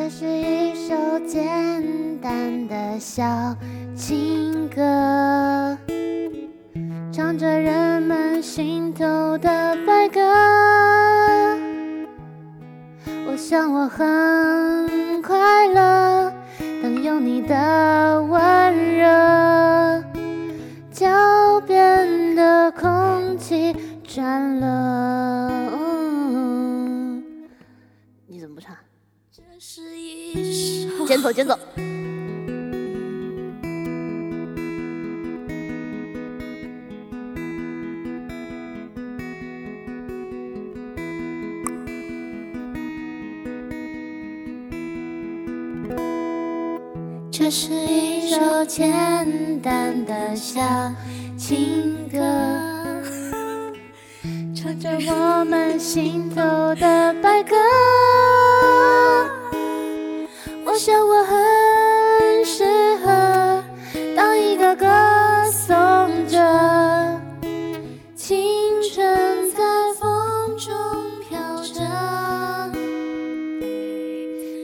这是一首简单的小情歌，唱着人们心头的白鸽。我想我很快乐，当有你的温热，脚边的空气转了。嗯你怎么不唱？这是捡走，捡走。这是一首简单的小情歌，唱着我们心头的白鸽。我想我很适合当一个歌颂者，青春在风中飘着。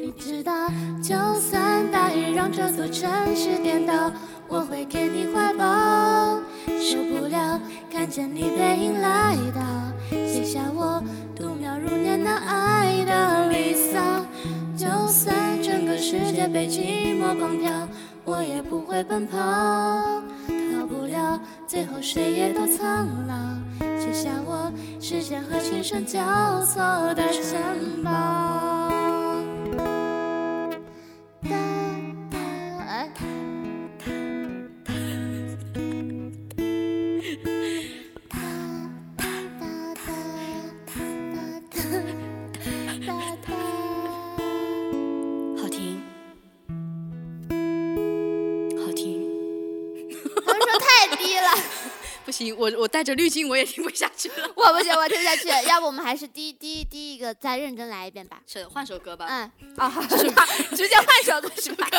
你知道，就算大雨让这座城市颠倒，我会给你怀抱。受不了看见你背影来被寂寞绑票，我也不会奔跑。逃不了，最后谁也都苍老。写下我时间和琴声交错的城堡。行，我我带着滤镜我也听不下去了。我不行，我听不下去。要不我们还是第一第一第一个再认真来一遍吧。是换首歌吧。嗯，啊，好，直接换首歌是吧？